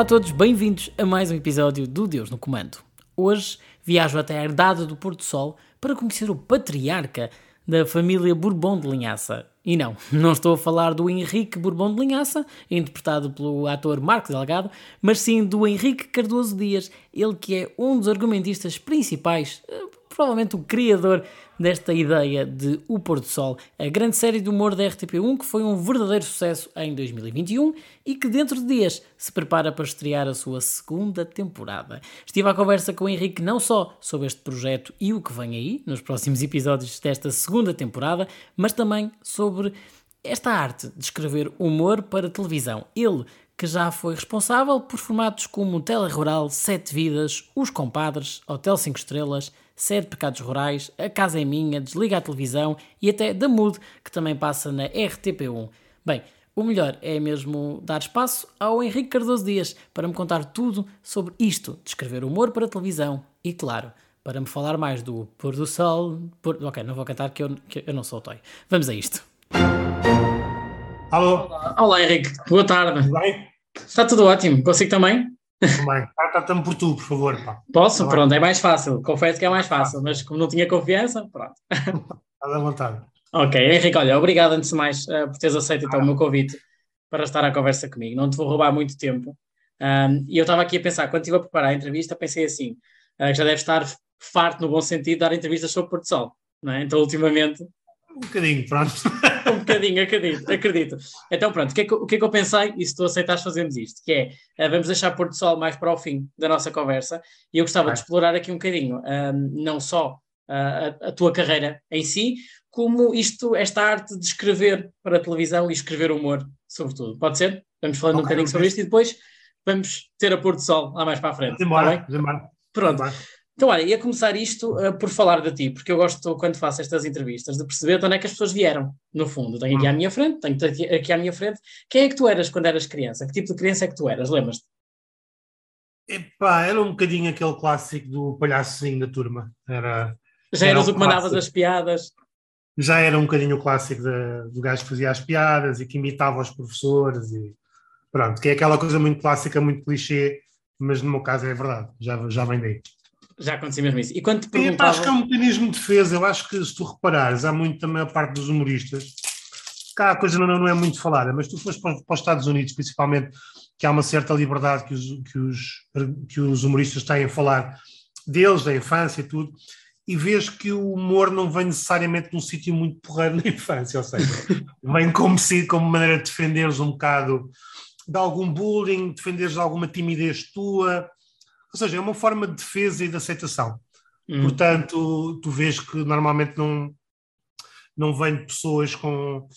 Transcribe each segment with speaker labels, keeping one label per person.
Speaker 1: Olá a todos, bem-vindos a mais um episódio do Deus no Comando. Hoje viajo até a herdade do Porto Sol para conhecer o patriarca da família Bourbon de Linhaça. E não, não estou a falar do Henrique Bourbon de Linhaça, interpretado pelo ator Marco Delgado, mas sim do Henrique Cardoso Dias, ele que é um dos argumentistas principais, eh, provavelmente o criador desta ideia de O Pôr do Sol, a grande série de humor da RTP1 que foi um verdadeiro sucesso em 2021 e que dentro de dias se prepara para estrear a sua segunda temporada. Estive à conversa com o Henrique não só sobre este projeto e o que vem aí nos próximos episódios desta segunda temporada, mas também sobre esta arte de escrever humor para televisão. Ele que já foi responsável por formatos como Rural, Sete Vidas, Os Compadres, Hotel 5 Estrelas, Sete Pecados Rurais, A Casa é Minha, Desliga a Televisão e até Da Mood, que também passa na RTP1. Bem, o melhor é mesmo dar espaço ao Henrique Cardoso Dias para me contar tudo sobre isto de escrever humor para televisão e, claro, para me falar mais do pôr do sol. Por... Ok, não vou cantar que eu, que eu não sou o toy. Vamos a isto.
Speaker 2: Alô?
Speaker 1: Olá, Olá Henrique. Boa tarde.
Speaker 2: Tudo bem?
Speaker 1: Está tudo ótimo. Consigo também?
Speaker 2: Também. Trata-me por tu, por favor. Pá.
Speaker 1: Posso?
Speaker 2: Tá
Speaker 1: pronto, é mais fácil. Confesso que é mais fácil, mas como não tinha confiança, pronto.
Speaker 2: Estás à vontade.
Speaker 1: Ok, Henrique, olha, obrigado antes de mais uh, por teres aceito então o meu convite para estar à conversa comigo. Não te vou roubar muito tempo. Um, e eu estava aqui a pensar, quando estive a preparar a entrevista, pensei assim, uh, já deve estar farto no bom sentido de dar entrevistas sobre Porto Sol, não é? Então, ultimamente...
Speaker 2: Um bocadinho, pronto.
Speaker 1: um bocadinho, acredito, acredito. Então pronto, o que, é que, o que é que eu pensei, e se tu aceitas fazemos isto, que é, uh, vamos deixar Porto Sol mais para o fim da nossa conversa, e eu gostava de explorar aqui um bocadinho, não só uh, a, a, tua carreira em si, como isto, esta arte de escrever para a televisão e escrever humor, sobretudo. Pode ser? Vamos falando okay, um bocadinho sobre isto e depois vamos ter a Porto Sol lá mais para a frente.
Speaker 2: Demora, tá demora.
Speaker 1: Pronto. Demora. Então, olha, ia começar isto uh, por falar de ti, porque eu gosto, quando faço estas entrevistas, de perceber de onde é que as pessoas vieram, no fundo. Tenho aqui à minha frente, tenho aqui à minha frente. Quem é que tu eras quando eras criança? Que tipo de criança é que tu eras? Lembras-te?
Speaker 2: Epá, era um bocadinho aquele clássico do palhaçozinho da turma. Era,
Speaker 1: Já eras o que mandavas as piadas?
Speaker 2: Já era um bocadinho o clássico de, do gajo que fazia as piadas e que imitava os professores e pronto, que é aquela coisa muito clássica, muito clichê, mas no meu caso é verdade, já, já vem daí.
Speaker 1: Já aconteceu mesmo isso. E quando te
Speaker 2: acho que é um mecanismo de defesa. Eu acho que se tu reparares, há muito também a parte dos humoristas. Cá a coisa não, não é muito falada, mas tu foste para, para os Estados Unidos, principalmente, que há uma certa liberdade que os, que os, que os humoristas têm a falar deles, da infância e tudo, e vês que o humor não vem necessariamente num sítio muito porreiro na infância, ou seja, vem como, se, como maneira de defenderes um bocado de algum bullying, defenderes alguma timidez tua, ou seja, é uma forma de defesa e de aceitação. Hum. Portanto, tu vês que normalmente não, não vem de pessoas com,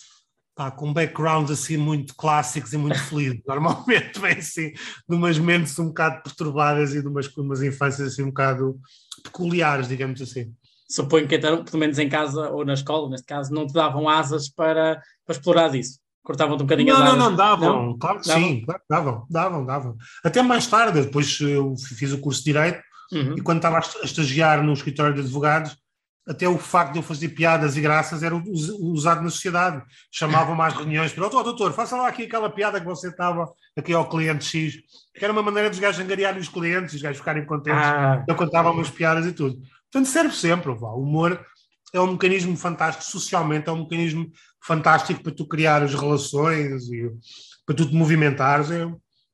Speaker 2: pá, com backgrounds assim muito clássicos e muito felizes. Normalmente vem assim de umas mentes um bocado perturbadas e de umas, umas infâncias assim um bocado peculiares, digamos assim.
Speaker 1: Suponho que então, pelo menos em casa ou na escola, neste caso, não te davam asas para, para explorar isso cortavam-te um bocadinho
Speaker 2: não, Não, não, davam, não? claro que davam? sim, davam, davam, davam. Até mais tarde, depois eu fiz o curso de Direito uhum. e quando estava a estagiar no escritório de advogados, até o facto de eu fazer piadas e graças era usado na sociedade. Chamavam-me às reuniões para, oh, doutor, faça lá aqui aquela piada que você estava aqui ao cliente X, que era uma maneira dos gajos angariarem os clientes, os gajos ficarem contentes. Ah. Eu contava umas piadas e tudo. Portanto, serve sempre, o humor é um mecanismo fantástico, socialmente é um mecanismo fantástico para tu criar as relações e para tu te movimentares. É,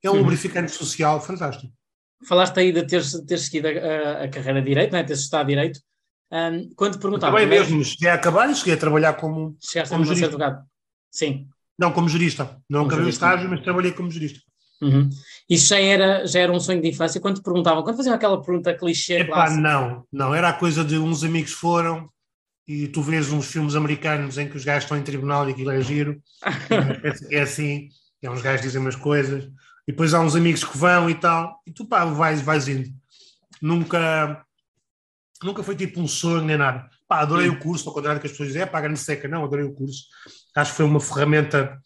Speaker 2: é um uhum. lubrificante social fantástico.
Speaker 1: Falaste aí de teres, teres seguido a, a, carreira de Direito, não é? teres estudado Direito. Um, quando te perguntava...
Speaker 2: Também mesmo, cheguei a acabar e cheguei a trabalhar como,
Speaker 1: Chegaste como jurista. advogado. Sim.
Speaker 2: Não, como jurista. Não acabei o estágio, mas trabalhei como jurista.
Speaker 1: Uhum. Isso já era, já era um sonho de infância? Quando te perguntavam, quando faziam aquela pergunta clichê...
Speaker 2: Epá, não, não. Era a coisa de uns amigos foram, e tu vês uns filmes americanos em que os gajos estão em tribunal e aquilo é giro, é assim, é uns gajos dizem umas coisas, e depois há uns amigos que vão e tal, e tu pá, vais, vais indo. Nunca, nunca foi tipo um sonho nem nada. Pá, adorei Sim. o curso, ao contrário do que as pessoas dizem, é pá, grande seca, não, adorei o curso. Acho que foi uma ferramenta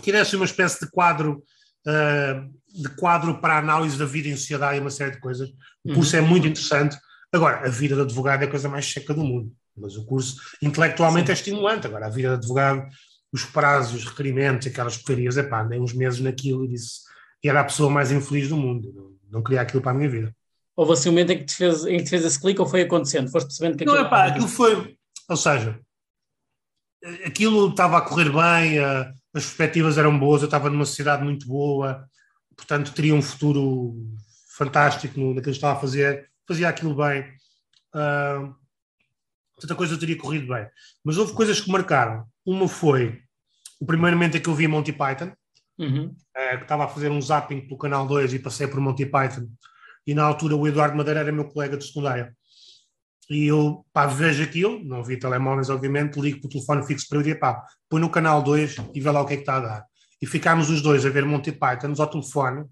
Speaker 2: que era assim uma espécie de quadro uh, de quadro para a análise da vida em sociedade e uma série de coisas. O curso uhum. é muito interessante. Agora, a vida de advogado é a coisa mais seca do mundo. Mas o curso intelectualmente é estimulante. Agora, a vida de advogado, os prazos, os requerimentos, aquelas porcarias, é pá, andei uns meses naquilo e disse: e era a pessoa mais infeliz do mundo. Não, não queria aquilo para a minha vida.
Speaker 1: Houve assim um momento em que te fez, em que te fez esse clique ou foi acontecendo? Foste percebendo que
Speaker 2: aquilo.
Speaker 1: Não,
Speaker 2: é pá, aquilo foi. Ou seja, aquilo estava a correr bem, a, as perspectivas eram boas, eu estava numa cidade muito boa, portanto teria um futuro fantástico no, naquilo que estava a fazer, fazia aquilo bem. Uh, tanta coisa teria corrido bem. Mas houve coisas que marcaram. Uma foi o primeiro momento em que eu vi Monty Python, uhum. uh, que estava a fazer um zapping pelo canal 2 e passei por Monty Python. E na altura o Eduardo Madeira era meu colega de secundária. E eu, pá, vejo aquilo, não vi telemóveis, obviamente, ligo para o telefone fixo para eu dizer, pá, põe no canal 2 e vê lá o que é que está a dar. E ficámos os dois a ver Monty Python ao telefone,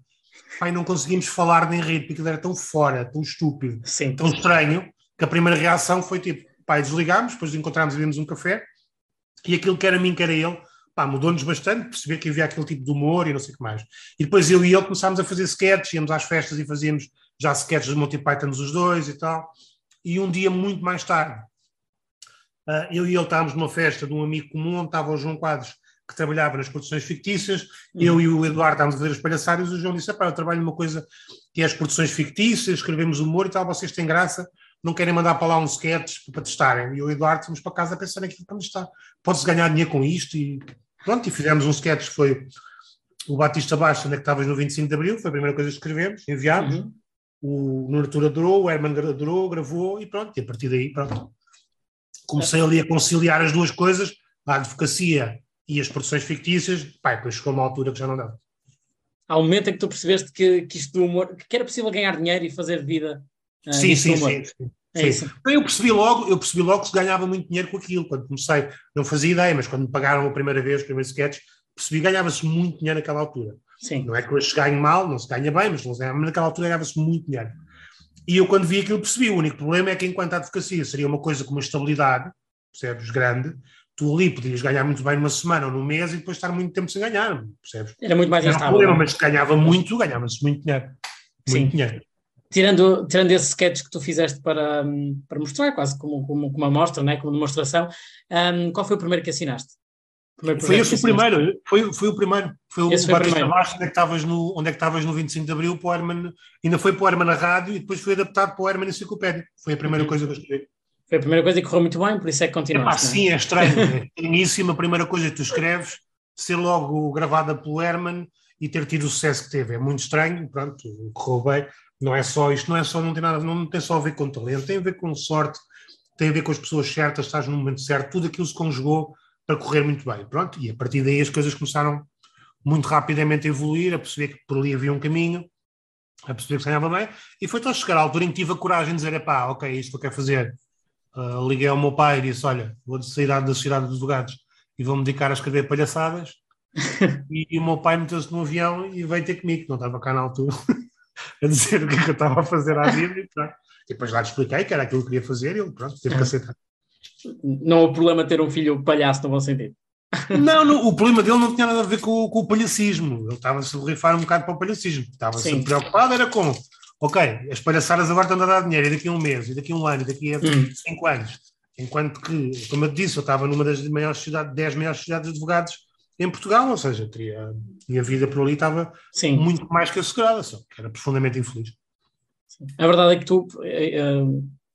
Speaker 2: e não conseguimos falar nem rir, porque era tão fora, tão estúpido, Sim. tão estranho, que a primeira reação foi tipo, pá, desligámos, depois encontramos e vimos um café, e aquilo que era mim, que era ele, pá, mudou-nos bastante, perceber que havia aquele tipo de humor e não sei o que mais. E depois eu e ele começámos a fazer sketches, íamos às festas e fazíamos já sketches de Monty Python os dois e tal e um dia muito mais tarde, uh, eu e ele estávamos numa festa de um amigo comum, onde estava o João Quadros, que trabalhava nas produções fictícias, uhum. eu e o Eduardo estávamos a fazer as palhaçadas, e o João disse, eu trabalho numa coisa que é as produções fictícias, escrevemos humor e tal, vocês têm graça, não querem mandar para lá uns sketches para testarem. E o Eduardo fomos para casa a pensar naquilo para está. Pode-se ganhar dinheiro com isto e pronto, e fizemos um sketch que foi o Batista Baixa, onde é que estavas no 25 de Abril, foi a primeira coisa que escrevemos, enviámos. Uhum o Nuno adorou, o Herman adorou, gravou e pronto, e a partir daí, pronto. Comecei ali a conciliar as duas coisas, a advocacia e as produções fictícias, pá, depois chegou uma altura que já não dava.
Speaker 1: Há um momento em que tu percebeste que, que isto do humor, que era possível ganhar dinheiro e fazer vida.
Speaker 2: Uh, sim, sim, sim, sim. É sim. Então, eu percebi logo, eu percebi logo que se ganhava muito dinheiro com aquilo. Quando comecei, não fazia ideia, mas quando me pagaram a primeira vez, o primeiro sketch, percebi que ganhava-se muito dinheiro naquela altura. Sim. Não é que hoje se ganhe mal, não se ganha bem, mas, ganha, mas naquela altura ganhava-se muito dinheiro. E eu, quando vi aquilo, percebi. O único problema é que, enquanto a advocacia seria uma coisa com uma estabilidade, percebes, grande, tu ali podias ganhar muito bem numa semana ou num mês e depois estar muito tempo sem ganhar, percebes?
Speaker 1: Era muito mais instável.
Speaker 2: Problema, mas ganhava muito, ganhava-se muito dinheiro. Muito Sim. dinheiro.
Speaker 1: Tirando, tirando esse sketch que tu fizeste para, para mostrar, quase como, como, como uma mostra, né? como demonstração, um, qual foi o primeiro que assinaste?
Speaker 2: Foi esse o primeiro, foi, foi o primeiro. Foi o esse Batista Baixo, onde é que estavas no, onde é que estavas no 25 de Abril, para o Herman, ainda foi para o Herman na rádio e depois foi adaptado para o Herman Enciclopédia. Foi a primeira uhum. coisa que eu escrevi.
Speaker 1: Foi a primeira coisa que correu muito bem, por isso é que continuaste.
Speaker 2: É sim, é estranho. é início, a primeira coisa que tu escreves, ser logo gravada pelo Herman e ter tido o sucesso que teve. É muito estranho, pronto, correu bem. Não é só isto, não é só, não tem nada, não tem só a ver com talento, tem a ver com sorte, tem a ver com as pessoas certas, estás no momento certo, tudo aquilo se conjugou para correr muito bem. Pronto, e a partir daí as coisas começaram muito rapidamente a evoluir, a perceber que por ali havia um caminho, a perceber que se ganhava bem, e foi até chegar à altura em que tive a coragem de dizer, pá, ok, é isto que eu quero fazer. Uh, liguei ao meu pai e disse, olha, vou sair da cidade dos lugares e vou-me dedicar a escrever palhaçadas. e, e, o meu pai meteu-se no avião e veio ter comigo, que não estava cá na altura, a dizer o que, é que eu estava a fazer à vida. E, e depois lá lhe expliquei que era aquilo que eu queria fazer e ele, pronto, teve que aceitar
Speaker 1: não há problema ter um filho palhaço no bom sentido.
Speaker 2: Não, não, o problema dele não tinha nada a ver com, com o palhacismo. Ele estava-se a rifar um bocado para o palhacismo. Estava-se preocupado, era como, ok, as palhaçadas agora estão a dar dinheiro, e daqui a um mês, e daqui a um ano, e daqui a hum. cinco anos. Enquanto que, como eu disse, eu estava numa das maiores cidades, dez maiores cidades de advogados em Portugal, ou seja, teria, a minha vida por ali estava Sim. muito mais que assegurada, só que era profundamente infeliz.
Speaker 1: A verdade é que tu, eh,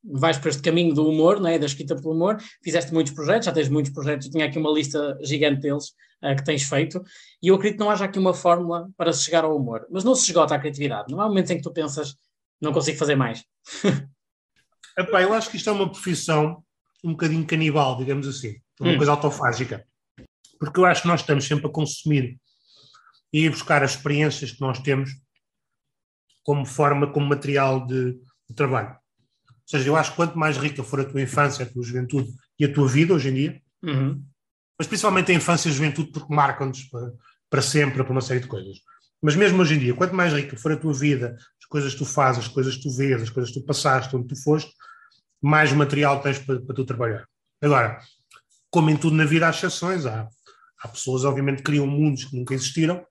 Speaker 1: vais para este caminho do humor, não é? da escrita pelo humor, fizeste muitos projetos, já tens muitos projetos, tinha aqui uma lista gigante deles uh, que tens feito, e eu acredito que não haja aqui uma fórmula para se chegar ao humor, mas não se esgota a criatividade, não há momentos em que tu pensas, não consigo fazer mais.
Speaker 2: Epá, eu acho que isto é uma profissão um bocadinho canibal, digamos assim, uma hum. coisa autofágica, porque eu acho que nós estamos sempre a consumir e a buscar as experiências que nós temos como forma, como material de, de trabalho. Ou seja, eu acho que quanto mais rica for a tua infância, a tua juventude e a tua vida hoje em dia, uhum. mas principalmente a infância e a juventude, porque marcam-nos para, para sempre, para uma série de coisas. Mas mesmo hoje em dia, quanto mais rica for a tua vida, as coisas que tu fazes, as coisas que tu vês, as coisas que tu passaste, onde tu foste, mais material tens para, para tu trabalhar. Agora, como em tudo na vida há exceções, há, há pessoas, obviamente, que criam mundos que nunca existiram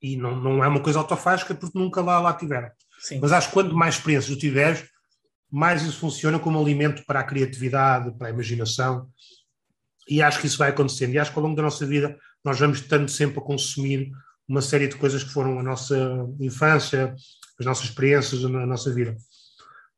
Speaker 2: e não, não é uma coisa autofágica porque nunca lá, lá tiveram. Sim. Mas acho que quanto mais experiências tu tiveres, mais isso funciona como alimento para a criatividade, para a imaginação, e acho que isso vai acontecendo. E acho que ao longo da nossa vida nós vamos estando sempre a consumir uma série de coisas que foram a nossa infância, as nossas experiências na nossa vida.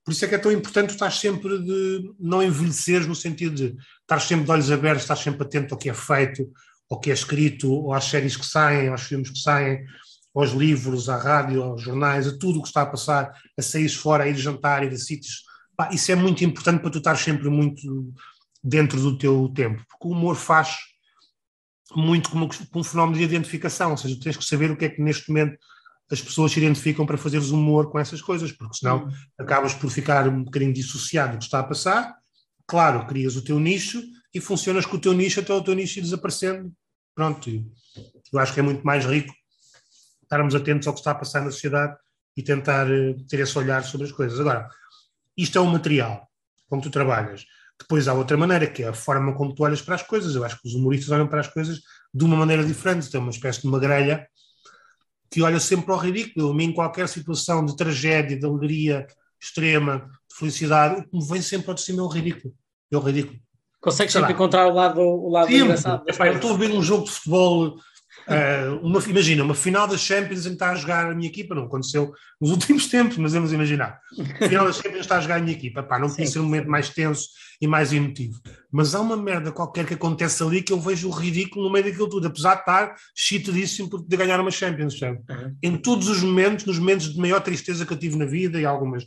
Speaker 2: Por isso é que é tão importante estar sempre de não envelhecer no sentido de estar sempre de olhos abertos, estar sempre atento ao que é feito, ao que é escrito, ou às séries que saem, aos filmes que saem, aos livros, à rádio, aos jornais, a tudo o que está a passar, a sair fora, a ir jantar, a ir a sítios. Isso é muito importante para tu estar sempre muito dentro do teu tempo, porque o humor faz muito como, um fenómeno de identificação, ou seja, tens que saber o que é que neste momento as pessoas se identificam para fazeres humor com essas coisas, porque senão acabas por ficar um bocadinho dissociado do que está a passar. Claro, crias o teu nicho e funcionas com o teu nicho até o teu nicho ir desaparecendo. Pronto, eu acho que é muito mais rico estarmos atentos ao que está a passar na sociedade e tentar eh, ter esse olhar sobre as coisas. Agora, isto é um material como tu trabalhas. Depois há outra maneira, que é a forma como tu olhas para as coisas. Eu acho que os humoristas olham para as coisas de uma maneira diferente. Tem uma espécie de uma grelha que olha sempre ao ridículo. A mim, em qualquer situação de tragédia, de alegria extrema, de felicidade, o que me vem sempre ao de cima é o ridículo. É o ridículo.
Speaker 1: Consegues sempre encontrar o lado, o lado engraçado.
Speaker 2: Epá, eu estou a ver um jogo de futebol Uh, uma, imagina, uma final das Champions em que está a jogar a minha equipa, não aconteceu nos últimos tempos, mas vamos imaginar. Final das Champions está a jogar a minha equipa, Pá, não podia ser um momento mais tenso e mais emotivo. Mas há uma merda qualquer que acontece ali que eu vejo o ridículo no meio daquilo tudo, apesar de estar chitadíssimo de ganhar uma Champions. Uhum. Em todos os momentos, nos momentos de maior tristeza que eu tive na vida e algumas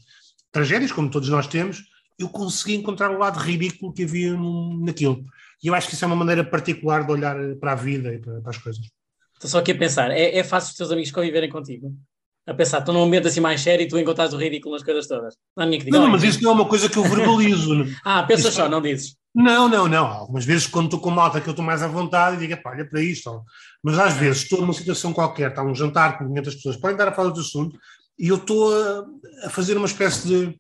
Speaker 2: tragédias, como todos nós temos, eu consegui encontrar o lado ridículo que havia naquilo. E eu acho que isso é uma maneira particular de olhar para a vida e para, para as coisas.
Speaker 1: Estou só aqui a pensar, é, é fácil os teus amigos conviverem contigo? A pensar, estão num ambiente assim mais sério e tu encontras o ridículo nas coisas todas.
Speaker 2: Não, ninguém que diga, não, mas isso não é uma coisa que eu verbalizo.
Speaker 1: ah, pensa só, não dizes.
Speaker 2: Não, não, não. Algumas vezes, quando estou com malta que eu estou mais à vontade, digo, pá, olha para isto. Mas às vezes estou numa situação qualquer, está um jantar com 500 pessoas, podem dar a falar do assunto, e eu estou a, a fazer uma espécie de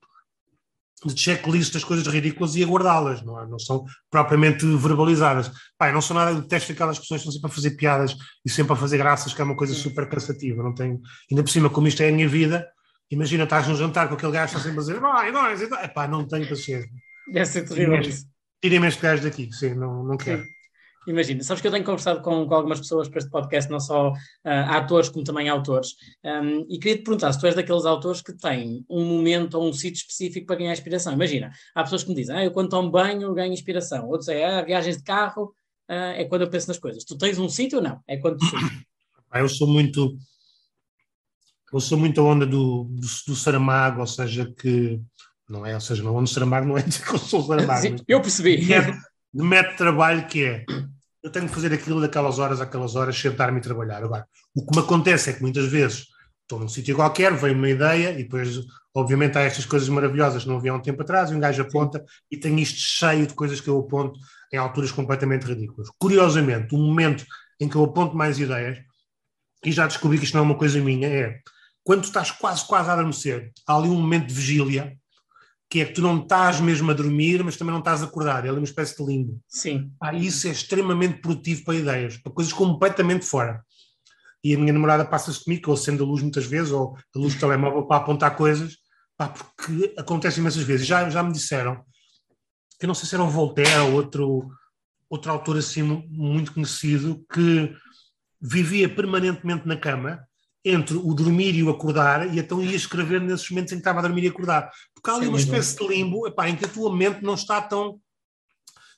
Speaker 2: de checklist das coisas ridículas e aguardá-las, não, é? não são propriamente verbalizadas. Pai, não sou nada, detesto aquelas pessoas que estão sempre a fazer piadas e sempre a fazer graças, que é uma coisa super cansativa. Não tenho, ainda por cima, como isto é a minha vida, imagina, estás num jantar com aquele gajo que está sempre a dizer, vai, nós, epá, não tenho paciência.
Speaker 1: Deve ser terrível isso.
Speaker 2: Tirem-me este gajo daqui, sim, não, não quero. Sim.
Speaker 1: Imagina, sabes que eu tenho conversado com, com algumas pessoas para este podcast, não só uh, atores como também autores, um, e queria te perguntar se tu és daqueles autores que têm um momento ou um sítio específico para ganhar inspiração. Imagina, há pessoas que me dizem, ah, eu quando tomo banho ganho inspiração, outros é, ah, viagens de carro uh, é quando eu penso nas coisas. Tu tens um sítio ou não? É quando tu
Speaker 2: Eu sou muito. Eu sou muito a onda do, do, do Saramago, ou seja, que. Não é, ou seja, não onda do Saramago não é dizer que eu sou Saramago. Sim,
Speaker 1: eu percebi. De
Speaker 2: de método de trabalho que é eu tenho que fazer aquilo daquelas horas àquelas horas, sentar-me e trabalhar. Agora, o que me acontece é que muitas vezes estou num sítio qualquer, vem uma ideia e depois, obviamente, há estas coisas maravilhosas que não havia há um tempo atrás e um gajo aponta e tem isto cheio de coisas que eu aponto em alturas completamente ridículas. Curiosamente, o momento em que eu aponto mais ideias, e já descobri que isto não é uma coisa minha, é quando tu estás quase, quase a adormecer, há ali um momento de vigília que é que tu não estás mesmo a dormir, mas também não estás a acordar, é uma espécie de limbo.
Speaker 1: Sim.
Speaker 2: Ah, isso é extremamente produtivo para ideias, para coisas completamente fora. E a minha namorada passa-se comigo, que eu acendo a luz muitas vezes, ou a luz do telemóvel para apontar coisas, pá, porque acontece imensas vezes. Já, já me disseram, que eu não sei se era o Voltaire ou outro, outro autor assim muito conhecido, que vivia permanentemente na cama entre o dormir e o acordar, e então ia escrever nesses momentos em que estava a dormir e acordar. Porque há ali uma espécie de limbo epá, em que a tua mente não está tão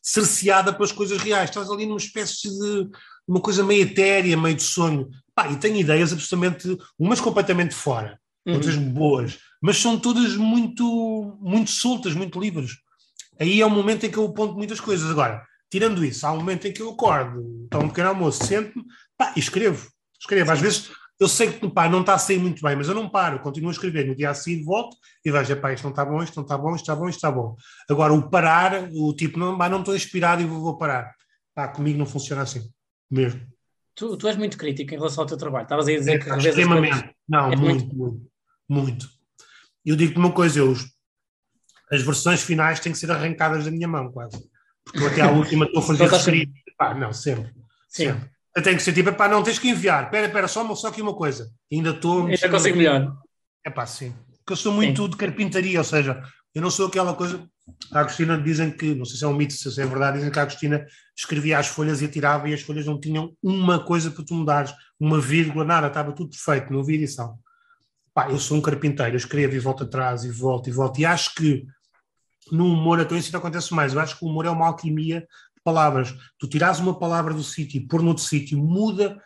Speaker 2: cerceada pelas coisas reais, estás ali numa espécie de uma coisa meio etérea, meio de sonho. Epá, e tenho ideias absolutamente, umas completamente fora, uhum. outras boas, mas são todas muito, muito soltas, muito livres. Aí é o momento em que eu aponto muitas coisas. Agora, tirando isso, há um momento em que eu acordo, tomo um pequeno almoço, sento-me e escrevo. Escrevo. Às vezes eu sei que pá, não está a sair muito bem, mas eu não paro, continuo a escrever. No dia a seguir volto e vejo, pá, isto não está bom, isto não está bom, isto está bom, isto está bom. Agora, o parar, o tipo, não, pá, não estou inspirado e vou, vou parar. Pá, comigo não funciona assim, mesmo.
Speaker 1: Tu, tu és muito crítico em relação ao teu trabalho. Estavas a dizer
Speaker 2: é, que... Extremamente. Não, é muito, muito, muito, muito. Eu digo-te uma coisa, eu, as versões finais têm que ser arrancadas da minha mão, quase. Porque eu até à última estou a fazer reescrito. Pá, não, sempre. Sim. Sempre. Eu tenho que ser tipo, pá, não tens que enviar, espera, espera, só, só aqui uma coisa. Ainda estou.
Speaker 1: Ainda consigo melhor.
Speaker 2: É pá, sim. Porque eu sou muito sim. de carpintaria, ou seja, eu não sou aquela coisa. a Agostina dizem que, não sei se é um mito, se é verdade, dizem que a Agostina escrevia as folhas e atirava e as folhas não tinham uma coisa para tu mudares, uma vírgula, nada, estava tudo perfeito, não havia edição. Pá, eu sou um carpinteiro, eu escrevo e volto atrás e volto e volto, e acho que no humor, então isso acontece mais, eu acho que o humor é uma alquimia palavras. Tu tiras uma palavra do sítio e pôr noutro sítio, muda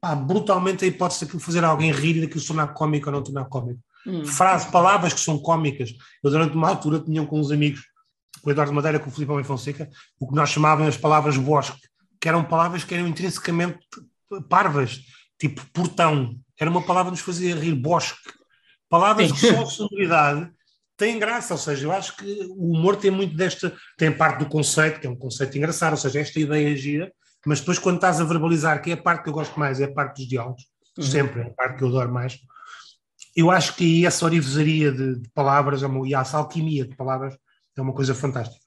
Speaker 2: pá, brutalmente a hipótese daquilo fazer alguém rir e daquilo tornar cómico ou não tornar cómico. Hum. Frase, palavras que são cómicas. Eu durante uma altura tinha com uns amigos com o Eduardo Madeira, com o Filipe Homem Fonseca, o que nós chamávamos as palavras bosque, que eram palavras que eram intrinsecamente parvas, tipo portão. Era uma palavra que nos fazia rir, bosque. Palavras que só sonoridade têm graça, ou seja, eu acho que o humor tem muito desta, tem parte do conceito, que é um conceito engraçado, ou seja, esta ideia gira, mas depois quando estás a verbalizar, que é a parte que eu gosto mais, é a parte dos diálogos, uhum. sempre é a parte que eu adoro mais, eu acho que essa orivesaria de, de palavras e essa alquimia de palavras é uma coisa fantástica.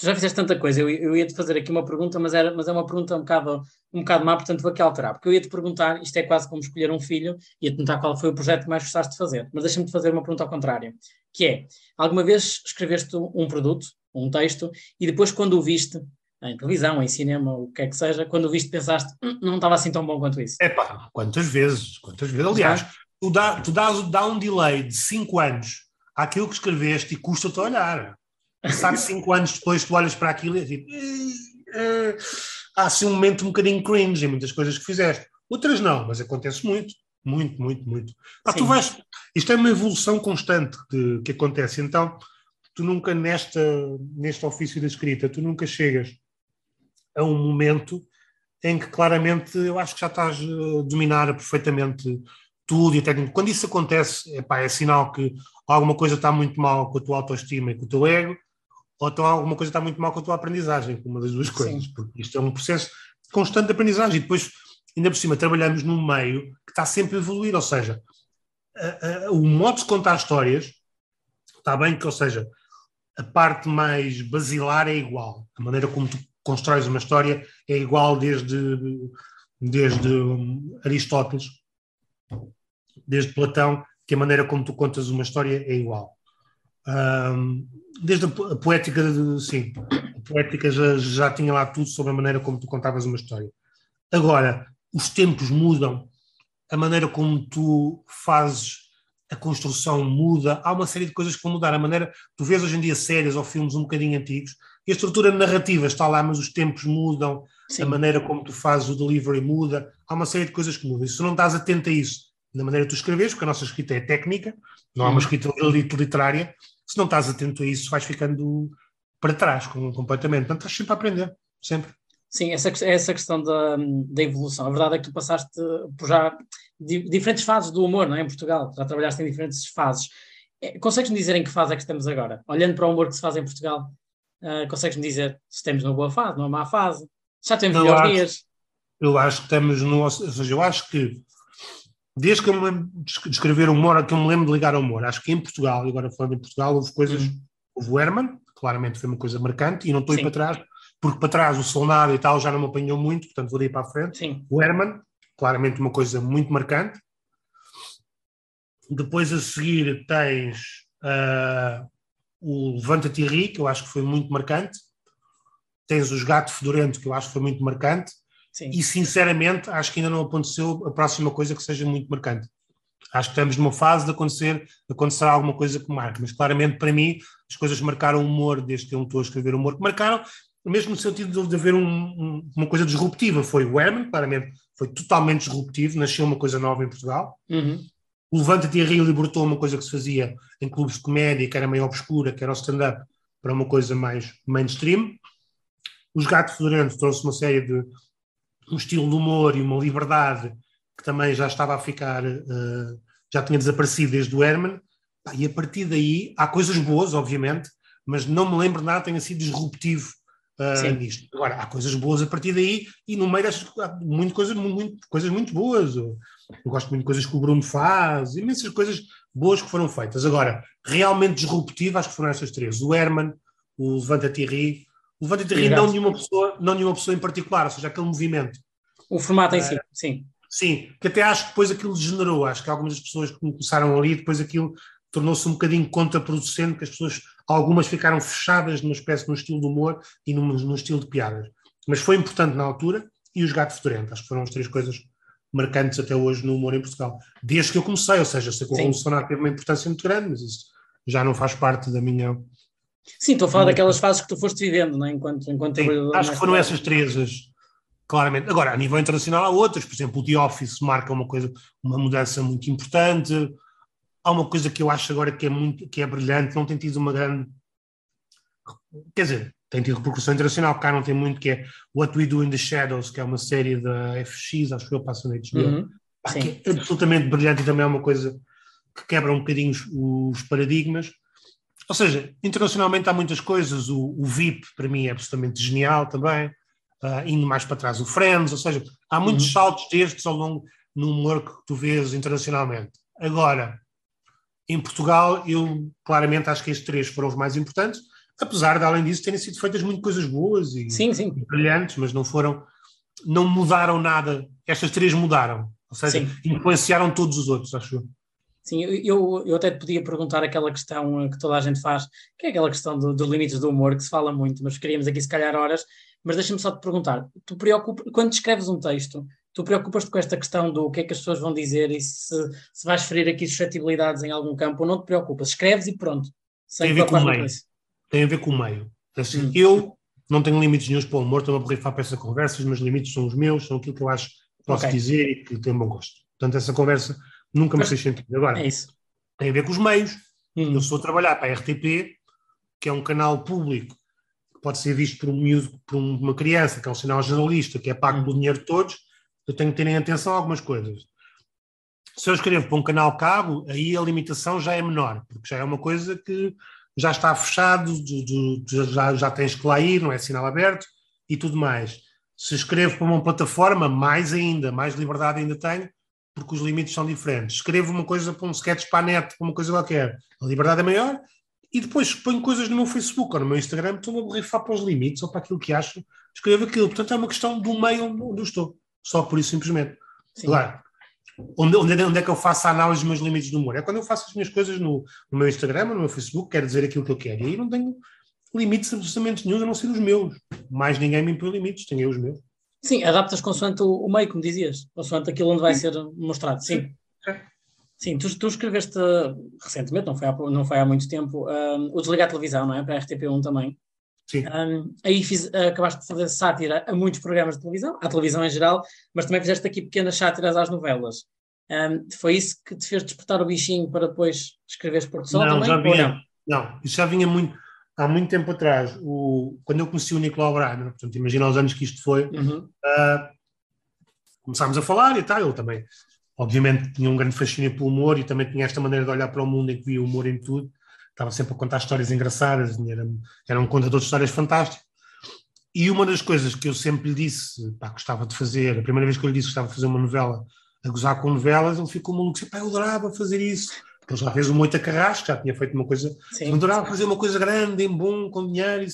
Speaker 1: Tu já fizeste tanta coisa, eu, eu ia-te fazer aqui uma pergunta, mas, era, mas é uma pergunta um bocado, um bocado má, portanto vou aqui alterar, porque eu ia-te perguntar, isto é quase como escolher um filho, ia-te perguntar qual foi o projeto que mais gostaste de fazer, mas deixa-me te fazer uma pergunta ao contrário, que é, alguma vez escreveste um produto, um texto, e depois quando o viste, em televisão, em cinema, o que é que seja, quando o viste pensaste, hm, não estava assim tão bom quanto isso?
Speaker 2: É pá, quantas vezes, quantas vezes, aliás, tu, dá, tu dás, dá um delay de 5 anos àquilo que escreveste e custa-te olhar. Sabe, cinco anos depois tu olhas para aquilo e é tipo. Há assim um momento um bocadinho cringe em muitas coisas que fizeste. Outras não, mas acontece muito. Muito, muito, muito. Pá, tu vais, isto é uma evolução constante de, que acontece. Então, tu nunca, nesta, neste ofício da escrita, tu nunca chegas a um momento em que claramente eu acho que já estás a dominar perfeitamente tudo e técnico. Quando isso acontece, epá, é sinal que alguma coisa está muito mal com a tua autoestima e com o teu ego, ou então alguma coisa está muito mal com a tua aprendizagem, uma das duas coisas, Sim. porque isto é um processo constante de aprendizagem e depois, ainda por cima, trabalhamos num meio que está sempre a evoluir, ou seja, a, a, o modo de contar histórias está bem que, ou seja, a parte mais basilar é igual, a maneira como tu constróis uma história é igual desde, desde Aristóteles desde Platão, que a maneira como tu contas uma história é igual. Um, desde a poética, sim, a poética já, já tinha lá tudo sobre a maneira como tu contavas uma história. Agora, os tempos mudam, a maneira como tu fazes a construção muda, há uma série de coisas que vão mudar. A maneira, tu vês hoje em dia séries ou filmes um bocadinho antigos, e a estrutura narrativa está lá, mas os tempos mudam, Sim. a maneira como tu fazes o delivery muda, há uma série de coisas que mudam. E se tu não estás atento a isso na maneira que tu escreves, porque a nossa escrita é técnica, não há uma escrita literária. Se não estás atento a isso, vais ficando para trás completamente. Portanto, estás sempre a aprender, sempre.
Speaker 1: Sim, essa, essa questão da, da evolução. A verdade é que tu passaste por já diferentes fases do humor, não é? Em Portugal, já trabalhaste em diferentes fases. É, consegues-me dizer em que fase é que estamos agora? Olhando para o humor que se faz em Portugal, uh, consegues-me dizer se estamos numa boa fase, numa má fase? Já temos melhores dias?
Speaker 2: Eu acho que estamos no. Ou seja, eu acho que desde que eu me lembro de escrever humor, que eu me lembro de ligar ao humor, acho que em Portugal, e agora falando em Portugal, houve coisas, uhum. houve o Herman, claramente foi uma coisa marcante, e não estou a ir para trás, porque para trás o Solnado e tal já não me apanhou muito, portanto vou daí para a frente. Sim. O Herman, claramente uma coisa muito marcante. Depois a seguir tens uh, o Levanta-te e Ri, que eu acho que foi muito marcante. Tens os Gato Fedorento, que eu acho que foi muito marcante. Sim. E sinceramente acho que ainda não aconteceu a próxima coisa que seja muito marcante. Acho que estamos numa fase de acontecer, de acontecer alguma coisa que marque, mas claramente para mim as coisas marcaram o humor desde que eu estou a escrever humor, que marcaram, mesmo no sentido de haver um, um, uma coisa disruptiva. Foi o Herman, claramente foi totalmente disruptivo, nasceu uma coisa nova em Portugal. Uhum. O Levanta-te a Rio libertou uma coisa que se fazia em clubes de comédia, que era meio obscura, que era o stand-up, para uma coisa mais mainstream. Os Gato Fedorento trouxe uma série de um estilo de humor e uma liberdade que também já estava a ficar, uh, já tinha desaparecido desde o Herman, e a partir daí há coisas boas, obviamente, mas não me lembro nada tenha sido disruptivo uh, nisto. Agora, há coisas boas a partir daí e no meio destas há muito coisas, muito, coisas muito boas. Eu, eu gosto muito de coisas que o Bruno faz, imensas coisas boas que foram feitas. Agora, realmente disruptivo, acho que foram estas três: o Herman, o Levanta Thierry o Levanta Terri não nenhuma pessoa, não nenhuma pessoa em particular, ou seja, aquele movimento.
Speaker 1: O formato em si, sim.
Speaker 2: Sim, que até acho que depois aquilo degenerou, acho que algumas das pessoas que começaram ali, depois aquilo tornou-se um bocadinho contraproducente, que as pessoas, algumas ficaram fechadas numa espécie de um estilo de humor e num, num estilo de piadas. Mas foi importante na altura e os gatos fedorentos, acho que foram as três coisas marcantes até hoje no humor em Portugal. Desde que eu comecei, ou seja, sei que o Revolucionário teve uma importância muito grande, mas isso já não faz parte da minha.
Speaker 1: Sim, estou a falar daquelas fases que tu foste vivendo, não é? enquanto, enquanto
Speaker 2: Sim, Acho que foram essas três, claramente. Agora, a nível internacional há outras, por exemplo, o The Office marca uma coisa, uma mudança muito importante. Há uma coisa que eu acho agora que é muito, que é brilhante, não tem tido uma grande. Quer dizer, tem tido repercussão internacional, cá não tem muito, que é What We Do in the Shadows, que é uma série da FX, acho que eu passo na HBO, uhum. que é absolutamente brilhante e também é uma coisa que quebra um bocadinho os, os paradigmas. Ou seja, internacionalmente há muitas coisas, o, o VIP para mim é absolutamente genial também, uh, indo mais para trás o Friends, ou seja, há muitos uhum. saltos destes ao longo no humor que tu vês internacionalmente. Agora, em Portugal, eu claramente acho que estes três foram os mais importantes, apesar de, além disso, terem sido feitas muitas coisas boas e,
Speaker 1: sim, sim.
Speaker 2: brilhantes, mas não foram, não mudaram nada. Estas três mudaram, ou seja, sim. influenciaram todos os outros, acho eu.
Speaker 1: Sim, eu, eu até te podia perguntar aquela questão que toda a gente faz, que é aquela questão do, dos limites do humor, que se fala muito, mas queríamos aqui se calhar horas, mas deixa-me só te perguntar, tu preocupa, quando escreves um texto, tu preocupas-te com esta questão do que é que as pessoas vão dizer e se, se vais ferir aqui suscetibilidades em algum campo ou não te preocupas, escreves e pronto.
Speaker 2: Sem Tem a ver com o meio tem a ver com o meio. Assim, hum. Eu não tenho limites nenhum para o humor, estou a borrifar para essa conversa, os meus limites são os meus, são aquilo que eu acho que posso okay. dizer e que tenho bom gosto. Portanto, essa conversa nunca me fez sentido. Agora,
Speaker 1: é isso.
Speaker 2: tem a ver com os meios. Hum. Eu estou a trabalhar para a RTP, que é um canal público que pode ser visto por, um, por uma criança, que é um sinal jornalista, que é pago hum. pelo dinheiro de todos. Eu tenho que ter em atenção algumas coisas. Se eu escrevo para um canal cabo, aí a limitação já é menor, porque já é uma coisa que já está fechado, já, já tens que lá ir, não é sinal aberto e tudo mais. Se escrevo para uma plataforma, mais ainda, mais liberdade ainda tenho, porque os limites são diferentes. Escrevo uma coisa para um sketch para a net, para uma coisa qualquer, a liberdade é maior, e depois ponho coisas no meu Facebook ou no meu Instagram, estou a borrifar para os limites ou para aquilo que acho, escrevo aquilo. Portanto, é uma questão do meio onde eu estou, só por isso simplesmente. Sim. Claro, Onde, onde, onde, é que eu faço a análise dos meus limites do humor? É quando eu faço as minhas coisas no, no meu Instagram, no meu Facebook, quero dizer aquilo que eu quero. E aí não tenho limites absolutamente nenhum, a não ser os meus. Mais ninguém me impõe limites, tenho eu os meus.
Speaker 1: Sim, adaptas consoante o, o meio, como dizias, consoante aquilo onde vai Sim. ser mostrado. Sim. Sim. Tu, tu, escreveste recentemente, não foi há, não foi há muito tempo, um, o Desligar a Televisão, não é? Para a RTP1 também.
Speaker 2: Sim. Um,
Speaker 1: aí fiz, acabaste de fazer sátira a muitos programas de televisão, à televisão em geral, mas também fizeste aqui pequenas sátiras às novelas. Um, foi isso que te fez despertar o bichinho para depois escreveres Porto Sol não, também?
Speaker 2: Já vinha, não? não, isso já vinha muito, há muito tempo atrás. O, quando eu conheci o Nicolau Braga, portanto, imagina os anos que isto foi, uhum. uh, começámos a falar e tal, ele também, obviamente, tinha um grande fascínio pelo humor e também tinha esta maneira de olhar para o mundo em que via humor em tudo estava sempre a contar histórias engraçadas, era, era um contador de histórias fantástico. E uma das coisas que eu sempre lhe disse, pá, gostava de fazer, a primeira vez que eu lhe disse que gostava de fazer uma novela, a gozar com novelas, ele ficou maluco, disse, pá, eu adorava fazer isso. Ele já fez o Moita Carrasco, já tinha feito uma coisa, Sim. adorava fazer uma coisa grande, em bom, com dinheiro, e,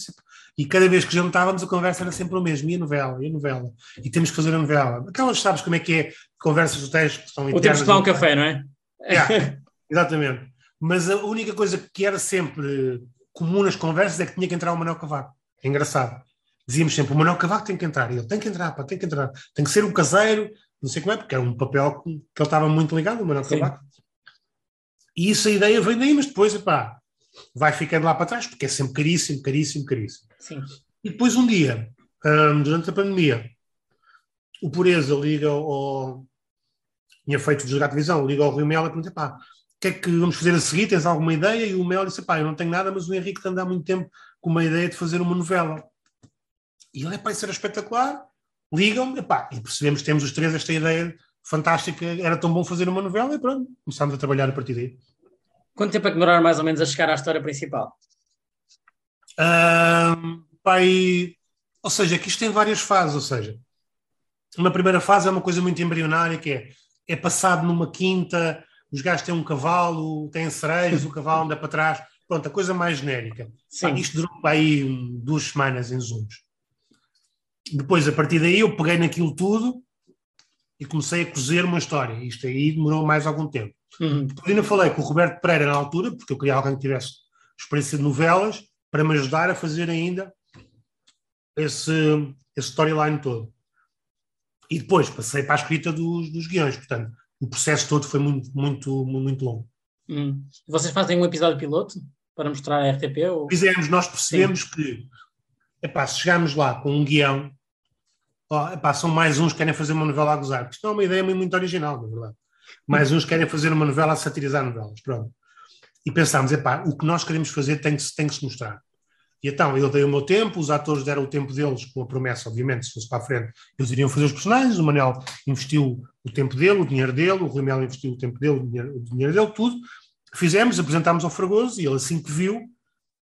Speaker 2: e cada vez que jantávamos a conversa era sempre o mesmo, e a novela, e a novela, e temos que fazer a novela. Aquelas, sabes como é que é, conversas do texto que
Speaker 1: são O tempo de tomar um café, não é?
Speaker 2: é exatamente mas a única coisa que era sempre comum nas conversas é que tinha que entrar o Manuel Cavaco. É engraçado. Dizíamos sempre, o Manuel Cavaco tem que entrar. E ele tem que entrar, pá, tem que entrar. Tem que ser o caseiro, não sei como é, porque era um papel que ele estava muito ligado, o Manuel Sim. Cavaco. E isso a ideia vem daí, mas depois, pá, vai ficando lá para trás, porque é sempre caríssimo, caríssimo, caríssimo.
Speaker 1: Sim.
Speaker 2: E depois um dia, durante a pandemia, o Pureza liga ao... Tinha feito jogar televisão, liga ao Rio Mel e pergunta, pá, o que é que vamos fazer a seguir? Tens alguma ideia? E o Mel disse: pá, eu não tenho nada, mas o Henrique está a andar muito tempo com uma ideia de fazer uma novela. E ele, é pá, isso era espetacular. Ligam-me, e percebemos que temos os três esta ideia fantástica, era tão bom fazer uma novela, e pronto, começámos a trabalhar a partir daí.
Speaker 1: Quanto tempo é que demoraram mais ou menos a chegar à história principal?
Speaker 2: Um, pai, ou seja, que isto tem várias fases, ou seja, uma primeira fase é uma coisa muito embrionária, que é, é passado numa quinta, os gajos têm um cavalo, têm cerejas, o cavalo anda para trás. Pronto, a coisa mais genérica. Sim. isto durou aí um, duas semanas em Zooms. Depois, a partir daí, eu peguei naquilo tudo e comecei a cozer uma história. Isto aí demorou mais algum tempo. Uhum. Depois ainda falei com o Roberto Pereira na altura, porque eu queria alguém que tivesse experiência de novelas, para me ajudar a fazer ainda esse, esse storyline todo. E depois passei para a escrita dos, dos guiões, portanto, o processo todo foi muito, muito, muito longo.
Speaker 1: Hum. Vocês fazem um episódio piloto para mostrar a RTP? Ou...
Speaker 2: Fizemos, nós percebemos Sim. que epá, se chegarmos lá com um guião, ó, epá, são mais uns que querem fazer uma novela a gozar, isto é uma ideia muito original, na verdade. Mais uns querem fazer uma novela a satirizar novelas, pronto. E pensámos, epá, o que nós queremos fazer tem que, tem que se mostrar. E então eu dei o meu tempo, os atores deram o tempo deles, com a promessa, obviamente, se fosse para a frente, eles iriam fazer os personagens. O Manel investiu o tempo dele, o dinheiro dele, o Rui Melo investiu o tempo dele, o dinheiro, o dinheiro dele, tudo. Fizemos, apresentámos ao Fragoso e ele, assim que viu,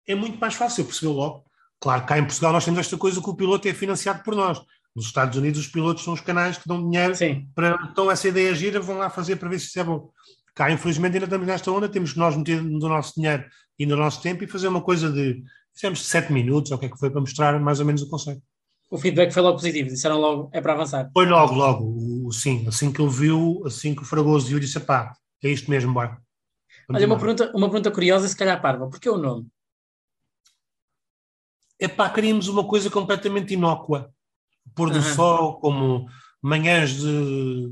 Speaker 2: é muito mais fácil, percebeu logo. Claro, cá em Portugal nós temos esta coisa que o piloto é financiado por nós. Nos Estados Unidos, os pilotos são os canais que dão dinheiro Sim. para. Então, essa ideia gira, vão lá fazer para ver se isso é bom. Cá, infelizmente, ainda estamos nesta onda, temos que nós meter no nosso dinheiro e no nosso tempo e fazer uma coisa de Fizemos sete minutos, ou o que é que foi, para mostrar mais ou menos o conceito.
Speaker 1: O feedback foi logo positivo, disseram logo, é para avançar.
Speaker 2: Foi logo, logo, o, sim. Assim que ele viu, assim que o Fragoso viu, disse: pá, é isto mesmo, bora.
Speaker 1: Olha, uma pergunta, uma pergunta curiosa, se calhar parva, porquê o nome?
Speaker 2: É pá, queríamos uma coisa completamente inócua. Pôr do uhum. sol, como manhãs de.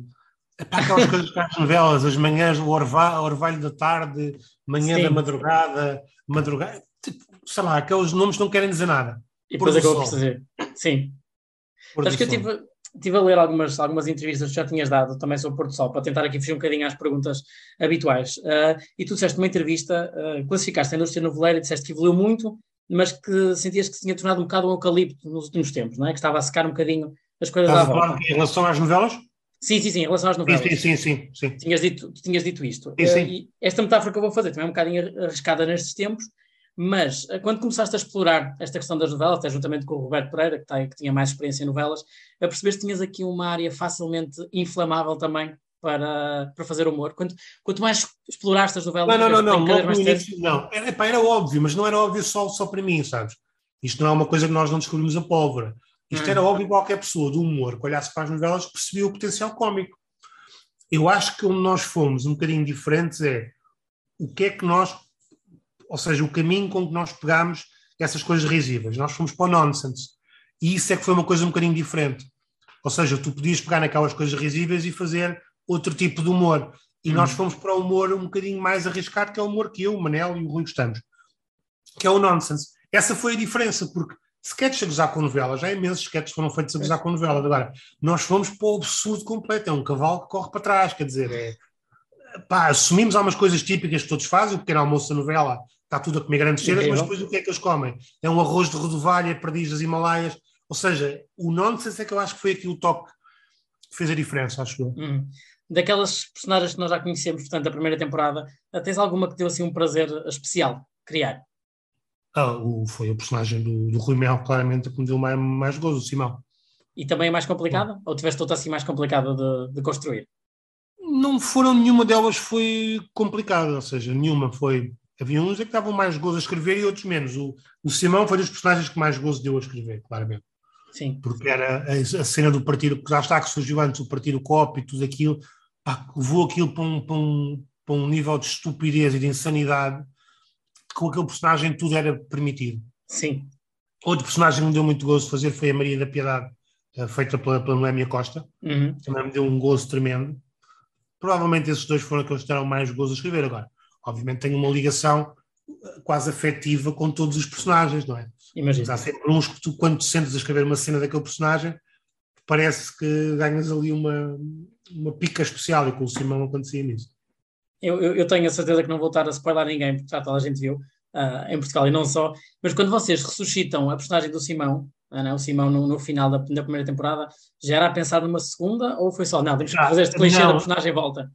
Speaker 2: É pá, aquelas coisas que as novelas, as manhãs do orvalho, orvalho da tarde, manhã Sim. da madrugada, madrugada tipo, sei lá, aqueles nomes não querem dizer nada.
Speaker 1: E depois acabou por dizer. Sim. Por Acho que eu tive, tive a ler algumas, algumas entrevistas que já tinhas dado também sobre Porto Sol, para tentar aqui fugir um bocadinho às perguntas habituais. Uh, e tu disseste numa entrevista, uh, classificaste a indústria noveleira e disseste que evoluiu muito, mas que sentias que se tinha tornado um bocado um eucalipto nos últimos tempos, não é? Que estava a secar um bocadinho as coisas Estás à volta.
Speaker 2: Em relação às novelas?
Speaker 1: Sim, sim, sim, em relação às novelas.
Speaker 2: Sim, sim, sim. sim.
Speaker 1: Tinhas, dito, tinhas dito isto.
Speaker 2: Sim, sim.
Speaker 1: Uh, esta metáfora que eu vou fazer também é um bocadinho arriscada nestes tempos, mas eh, quando começaste a explorar esta questão das novelas, até juntamente com o Roberto Pereira, que, tem, que tinha mais experiência em novelas, a perceber que tinhas aqui uma área facilmente inflamável também para, para fazer humor. Quanto, quanto mais exploraste as novelas,
Speaker 2: não, não, não, não, logo no início, não. Era, epá, era óbvio, mas não era óbvio só, só para mim, sabes? Isto não é uma coisa que nós não descobrimos a pólvora. Isto hum. era óbvio qualquer pessoa do humor que olhasse para as novelas percebia o potencial cómico. Eu acho que onde nós fomos um bocadinho diferentes é o que é que nós ou seja, o caminho com que nós pegámos essas coisas risíveis. Nós fomos para o nonsense. E isso é que foi uma coisa um bocadinho diferente. Ou seja, tu podias pegar naquelas coisas risíveis e fazer outro tipo de humor. E hum. nós fomos para o humor um bocadinho mais arriscado, que é o humor que eu, o Manel e o Rui gostamos, que é o nonsense. Essa foi a diferença, porque sketches a gozar com novela, já imensos sketches foram feitos a gozar com novela. Agora, nós fomos para o absurdo completo. É um cavalo que corre para trás, quer dizer, é. Pá, assumimos algumas coisas típicas que todos fazem, o pequeno almoço da novela, está tudo a comer grandes cenas, mas depois o que é que eles comem? É um arroz de rodovalha, perdiz das Himalaias. Ou seja, o nonsense é que eu acho que foi aqui o toque que fez a diferença, acho eu.
Speaker 1: Hum. Daquelas personagens que nós já conhecemos, portanto, da primeira temporada, tens alguma que deu assim um prazer especial criar?
Speaker 2: Ah, o, foi o personagem do, do Rui Mel, claramente, que me deu mais, mais gozo, o Simão.
Speaker 1: E também é mais complicada? Ou tiveste outra assim mais complicada de, de construir?
Speaker 2: Não foram, nenhuma delas foi complicada, ou seja, nenhuma foi Havia uns é que davam mais gozo a escrever e outros menos. O, o Simão foi dos personagens que mais gozo deu a escrever, claramente.
Speaker 1: Sim.
Speaker 2: Porque era a, a cena do partido, que já está que surgiu antes, o partido COP e tudo aquilo, pá, levou aquilo para um, para, um, para um nível de estupidez e de insanidade, que com aquele personagem tudo era permitido.
Speaker 1: Sim.
Speaker 2: Outro personagem que me deu muito gozo de fazer foi a Maria da Piedade, eh, feita pela, pela Noémia Costa.
Speaker 1: Uhum.
Speaker 2: Também me deu um gozo tremendo. Provavelmente esses dois foram aqueles que deram mais gozo a escrever agora obviamente tem uma ligação eh, quase afetiva com todos os personagens, não é?
Speaker 1: Imagina.
Speaker 2: Há sempre uns que tu, quando te sentes a escrever uma cena daquele personagem, parece que ganhas ali uma, uma pica especial e com o Simão acontecia nisso.
Speaker 1: Eu, eu, eu, tenho a certeza que não vou estar a spoiler ninguém, porque já toda a gente viu uh, em Portugal e não só, mas quando vocês ressuscitam a personagem do Simão, uh, não, o Simão no, no final da, da, primeira temporada, já era a pensar numa segunda ou foi só, não, temos que fazer este clichê da personagem volta?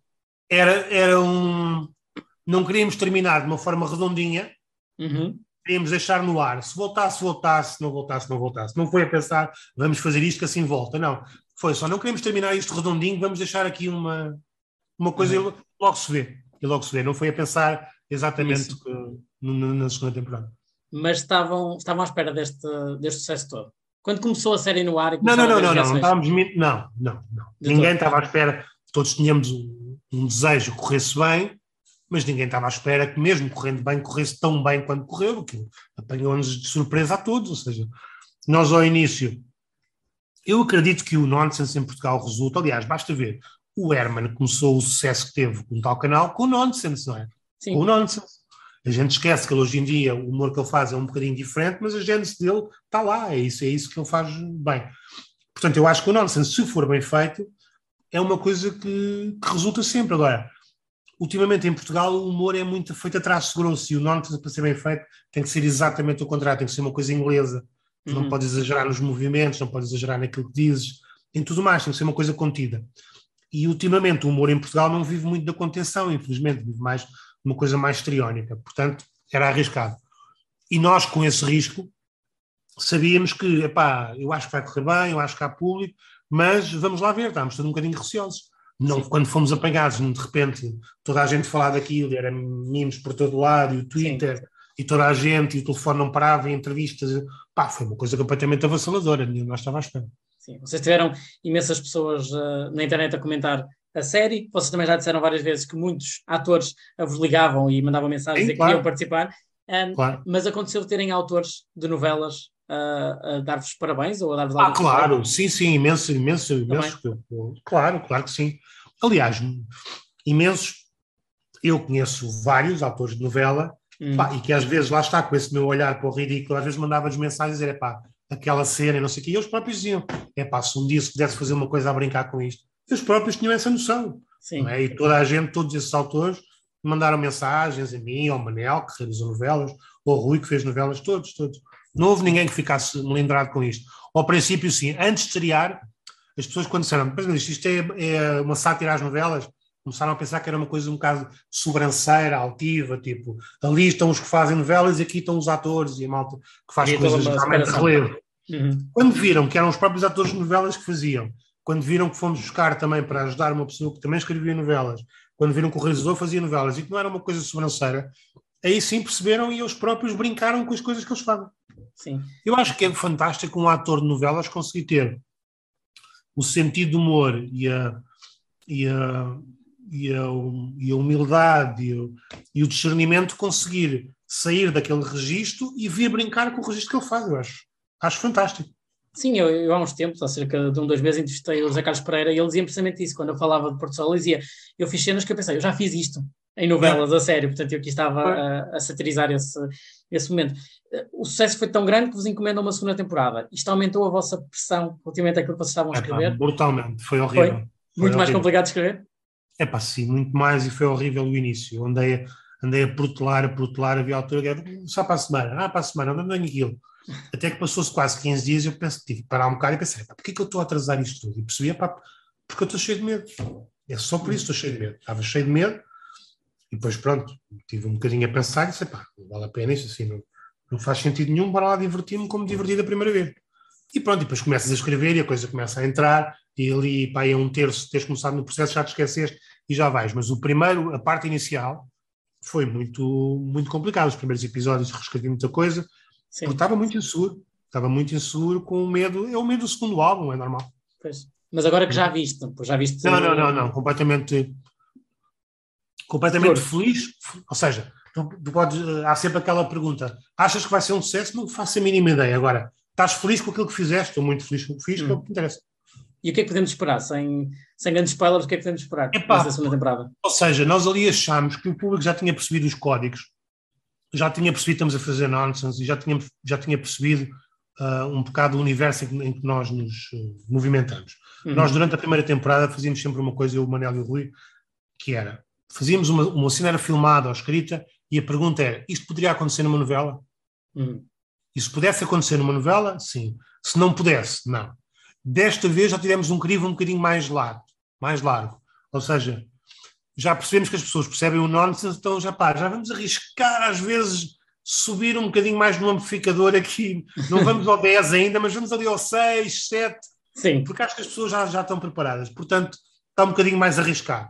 Speaker 2: Era, era um não queríamos terminar de uma forma redondinha,
Speaker 1: uhum.
Speaker 2: Queríamos deixar no ar. Se voltasse, voltasse, não voltasse, não voltasse. Não foi a pensar, vamos fazer isto que assim volta. Não. Foi só, não queremos terminar isto redondinho, vamos deixar aqui uma, uma coisa uhum. e logo se vê. E logo se vê. Não foi a pensar exatamente que, na segunda temporada.
Speaker 1: Mas estavam, estavam à espera deste, deste sucesso todo. Quando começou a série no ar...
Speaker 2: não, não, não, não, não, não, estávamos... Não, não, não. Ninguém todo. estava à espera. Todos tínhamos um desejo que corresse bem, mas ninguém estava à espera que, mesmo correndo bem, corresse tão bem quanto correu, que apanhou-nos de surpresa a todos. Ou seja, nós ao início, eu acredito que o nonsense em Portugal resulta, aliás, basta ver, o Herman começou o sucesso que teve com tal canal com o nonsense, não é? Sim. Com o nonsense. A gente esquece que ele, hoje em dia o humor que ele faz é um bocadinho diferente, mas a gênese dele está lá, é isso, é isso que ele faz bem. Portanto, eu acho que o nonsense, se for bem feito, é uma coisa que, que resulta sempre. Agora, ultimamente em Portugal o humor é muito feito a traço grosso e o nonsense, para ser bem feito, tem que ser exatamente o contrário, tem que ser uma coisa inglesa. Uhum. Não pode exagerar nos movimentos, não pode exagerar naquilo que dizes, em tudo mais, tem que ser uma coisa contida. E ultimamente o humor em Portugal não vive muito da contenção, infelizmente, vive mais uma coisa mais triónica. Portanto, era arriscado. E nós, com esse risco, sabíamos que, epá, eu acho que vai correr bem, eu acho que há público, mas vamos lá ver, estávamos todos um bocadinho receosos. Não, quando fomos apanhados, de repente, toda a gente falava daquilo, era mimos por todo lado, e o Twitter, Sim. e toda a gente, e o telefone não parava, e entrevistas, pá, foi uma coisa completamente avassaladora, ninguém nós estava à espera.
Speaker 1: Sim, vocês tiveram imensas pessoas uh, na internet a comentar a série, vocês também já disseram várias vezes que muitos atores vos ligavam e mandavam mensagens Sim, e claro. queriam participar, um, claro. mas aconteceu terem autores de novelas a, a dar-vos parabéns ou a dar-vos
Speaker 2: Ah, claro, sim, sim, imenso, imenso, imenso. Claro, claro que sim. Aliás, imensos. Eu conheço vários autores de novela hum. pá, e que às vezes lá está com esse meu olhar para o ridículo, às vezes mandava-lhes mensagens dizer, pá, aquela cena e não sei o quê, e eles próprios diziam, é pá, se um dia se pudesse fazer uma coisa a brincar com isto, eles próprios tinham essa noção. Sim. É? E toda a gente, todos esses autores, mandaram mensagens a mim, ao Manel, que realizou novelas, ou ao Rui, que fez novelas, todos, todos. Não houve ninguém que ficasse melindrado com isto. Ao princípio, sim. Antes de estrear, as pessoas, quando disseram, mas isto é, é, uma sátira às novelas, começaram a pensar que era uma coisa um bocado sobranceira, altiva, tipo, ali estão os que fazem novelas e aqui estão os atores e a malta que faz e coisas realmente de relevo. Uhum. Quando viram que eram os próprios atores de novelas que faziam, quando viram que fomos buscar também para ajudar uma pessoa que também escrevia novelas, quando viram que o realizador fazia novelas e que não era uma coisa sobranceira, aí sim perceberam e eles próprios brincaram com as coisas que eles fazem. Sim. Eu acho que é fantástico um ator de novelas conseguir ter o sentido do humor e a, e a, e a, e a humildade e o, e o discernimento conseguir sair daquele registro e vir brincar com o registro que ele faz, eu acho. Acho fantástico.
Speaker 1: Sim, eu, eu, há uns tempos, há cerca de um, dois meses, entrevistei o José Carlos Pereira e ele dizia precisamente isso. Quando eu falava de Porto Sol, ele dizia: Eu fiz cenas que eu pensei, eu já fiz isto em novelas, a sério. Portanto, eu aqui estava a, a, satirizar esse, esse momento. O sucesso foi tão grande que vos encomendam uma segunda temporada. Isto aumentou a vossa pressão relativamente àquilo que vocês estavam a escrever?
Speaker 2: É, brutalmente, foi horrível. Foi? Muito
Speaker 1: foi mais horrível. complicado de escrever?
Speaker 2: É pá, sim, muito mais e foi horrível o início. Eu andei, andei a protelar, a protelar, havia altura que era só para a semana, ah, para a semana, não tenho aquilo. Até que passou-se quase 15 dias e eu pensei, tive que parar um bocado e pensei, pá, porquê que eu estou a atrasar isto tudo? E percebi, pá, porque eu estou cheio de medo. É só por isso que estou cheio de medo. Estava cheio de medo e depois, pronto, tive um bocadinho a pensar e disse, pá, não vale a pena isso, assim, não, não faz sentido nenhum, bora lá divertir-me como diverti da primeira vez. E pronto, e depois começas a escrever e a coisa começa a entrar, e ali, pá, é um terço, teres começado no processo, já te esqueceste e já vais. Mas o primeiro, a parte inicial, foi muito, muito complicado. Os primeiros episódios reescrevi muita coisa, Sim. porque estava muito inseguro, estava muito inseguro com o medo, é o medo do segundo álbum, é normal.
Speaker 1: Pois. Mas agora que já viste, já viste.
Speaker 2: Não, não, não, não, completamente completamente feliz, ou seja, tu, tu podes, há sempre aquela pergunta: achas que vai ser um sucesso? Não faço a mínima ideia. Agora, estás feliz com aquilo que fizeste? Estou muito feliz com o que fiz, hum. que é o que interessa.
Speaker 1: E o que é que podemos esperar? Sem, sem grandes spoilers, o que é que podemos esperar Epá, nessa segunda temporada?
Speaker 2: Ou seja, nós ali achámos que o público já tinha percebido os códigos, já tinha percebido que estamos a fazer nonsense e já tinha, já tinha percebido uh, um bocado o universo em que, em que nós nos uh, movimentamos. Uhum. Nós, durante a primeira temporada, fazíamos sempre uma coisa, eu, o Manel e o Rui, que era fazíamos uma, uma cena era filmada ou escrita e a pergunta era: isto poderia acontecer numa novela? Hum. E se pudesse acontecer numa novela, sim. Se não pudesse, não. Desta vez já tivemos um crivo um bocadinho mais largo, mais largo. Ou seja, já percebemos que as pessoas percebem o nonsense, então já pá, já vamos arriscar às vezes subir um bocadinho mais no amplificador aqui. Não vamos ao 10 ainda, mas vamos ali ao 6, 7. Sim. Porque acho que as pessoas já, já estão preparadas. Portanto, está um bocadinho mais arriscado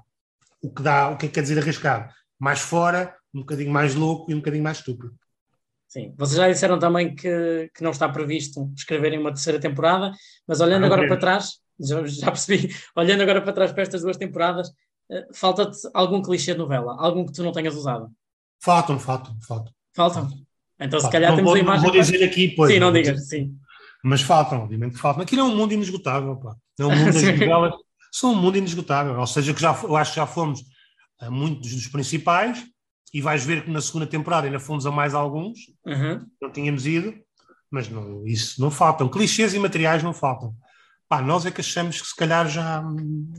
Speaker 2: o que dá, o que é que quer dizer arriscado? Mais fora, um bocadinho mais louco e um bocadinho mais estúpido.
Speaker 1: Sim, vocês já disseram também que, que não está previsto escreverem uma terceira temporada, mas olhando ah, agora para trás, já, já, percebi, olhando agora para trás para estas duas temporadas, Uh, Falta-te algum clichê de novela? Algum que tu não tenhas usado?
Speaker 2: Faltam, faltam, faltam.
Speaker 1: Faltam? Então, se calhar temos
Speaker 2: vou,
Speaker 1: a imagem.
Speaker 2: Não vou dizer aqui, pois.
Speaker 1: Sim, não digas, sim.
Speaker 2: Mas faltam, obviamente faltam. Aquilo é um mundo inesgotável, pá. É um mundo das novelas. São um mundo inesgotável. Ou seja, que já, eu acho que já fomos a muitos dos principais e vais ver que na segunda temporada ainda fomos a mais alguns.
Speaker 1: Uhum.
Speaker 2: Não tínhamos ido, mas não, isso não faltam. Clichês e materiais não faltam. Pá, nós é que achamos que se calhar já,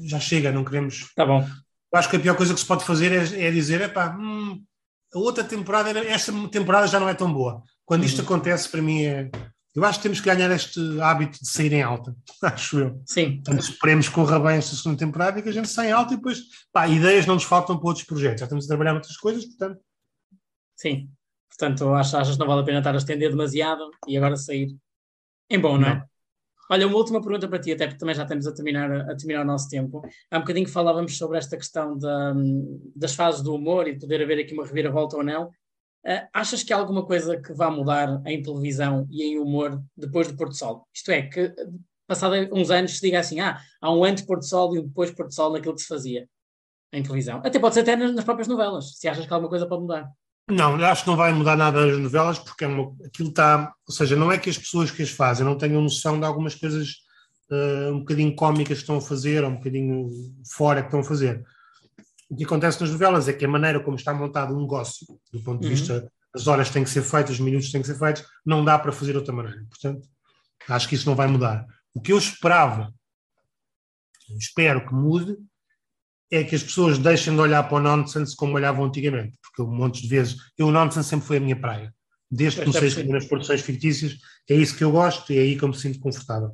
Speaker 2: já chega, não queremos.
Speaker 1: Tá bom.
Speaker 2: Eu acho que a pior coisa que se pode fazer é, é dizer, é pá, hum, a outra temporada, esta temporada já não é tão boa. Quando isto uhum. acontece, para mim é. Eu acho que temos que ganhar este hábito de sair em alta, acho eu.
Speaker 1: Sim.
Speaker 2: Portanto, esperemos que corra bem esta segunda temporada e que a gente saia em alta e depois, pá, ideias não nos faltam para outros projetos. Já estamos a trabalhar outras coisas, portanto.
Speaker 1: Sim. Portanto, achas que não vale a pena estar a estender demasiado e agora sair em bom, não é? Não. Olha, uma última pergunta para ti, até porque também já estamos a terminar, a terminar o nosso tempo. Há um bocadinho que falávamos sobre esta questão da, das fases do humor e de poder haver aqui uma reviravolta ou não. Uh, achas que há alguma coisa que vá mudar em televisão e em humor depois do Porto Sol? Isto é, que passado uns anos se diga assim, ah, há um antes Porto Sol e um depois Porto Sol naquilo que se fazia em televisão. Até pode ser até nas, nas próprias novelas, se achas que alguma coisa pode mudar.
Speaker 2: Não, acho que não vai mudar nada nas novelas, porque é uma, aquilo está. Ou seja, não é que as pessoas que as fazem não tenham noção de algumas coisas uh, um bocadinho cómicas que estão a fazer, ou um bocadinho fora que estão a fazer. O que acontece nas novelas é que a maneira como está montado um negócio, do ponto de uhum. vista as horas têm que ser feitas, os minutos têm que ser feitos, não dá para fazer de outra maneira. Portanto, acho que isso não vai mudar. O que eu esperava, espero que mude, é que as pessoas deixem de olhar para o nonsense como olhavam antigamente, porque um monte de vezes, eu o nonsense sempre foi a minha praia. Desde que comecei a escrever nas produções fictícias, é isso que eu gosto e é aí que eu me sinto confortável.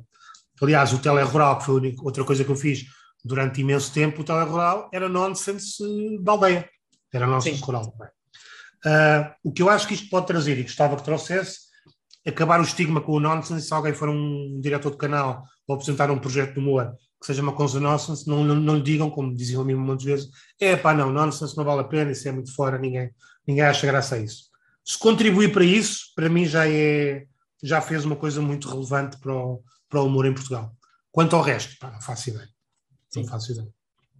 Speaker 2: Aliás, o telerural, que foi outra coisa que eu fiz durante imenso tempo, o telerural era nonsense da aldeia. Era nonsense Sim. rural. Uh, o que eu acho que isto pode trazer, e gostava que trouxesse, acabar o estigma com o nonsense, se alguém for um diretor de canal ou apresentar um projeto de humor que seja uma coisa nonsense, não, não, não lhe digam, como diziam a mim muitas vezes, é pá, não, nonsense não vale a pena, isso é muito fora, ninguém, ninguém acha graça a isso. Se contribuir para isso, para mim já é, já fez uma coisa muito relevante para o, para o humor em Portugal. Quanto ao resto, pá, não faço ideia. Sim. Faço ideia.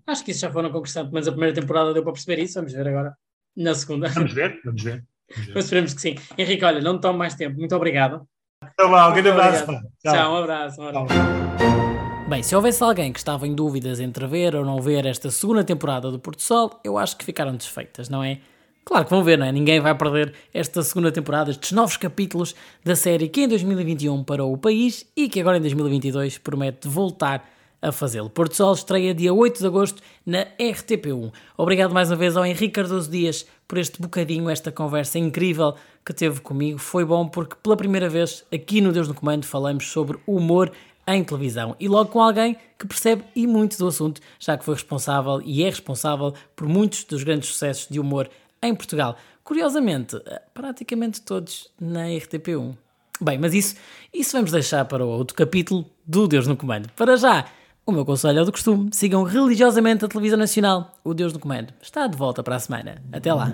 Speaker 1: Acho que isso já foi uma conquistante, mas a primeira temporada deu para perceber isso, vamos ver agora na segunda.
Speaker 2: Vamos ver, vamos ver.
Speaker 1: Vamos ver. Mas esperemos que sim. Henrique, olha, não te tomo mais tempo, muito obrigado.
Speaker 2: Então, um grande abraço.
Speaker 1: Tchau. Tchau, um abraço. Um abraço. Bem, se houvesse alguém que estava em dúvidas entre ver ou não ver esta segunda temporada do Porto Sol, eu acho que ficaram desfeitas, não é? Claro que vão ver, não é? Ninguém vai perder esta segunda temporada, estes novos capítulos da série que em 2021 parou o país e que agora em 2022 promete voltar a fazê-lo. Porto Sol estreia dia 8 de agosto na RTP1. Obrigado mais uma vez ao Henrique Cardoso Dias por este bocadinho, esta conversa incrível que teve comigo. Foi bom porque pela primeira vez aqui no Deus no Comando falamos sobre humor em televisão e logo com alguém que percebe e muito do assunto, já que foi responsável e é responsável por muitos dos grandes sucessos de humor em Portugal. Curiosamente, eh, praticamente todos na RTP1. Bem, mas isso, isso vamos deixar para outro capítulo do Deus no Comando. Para já, o meu conselho é o do costume. Sigam religiosamente a televisão nacional. O Deus no Comando está de volta para a semana. Até lá.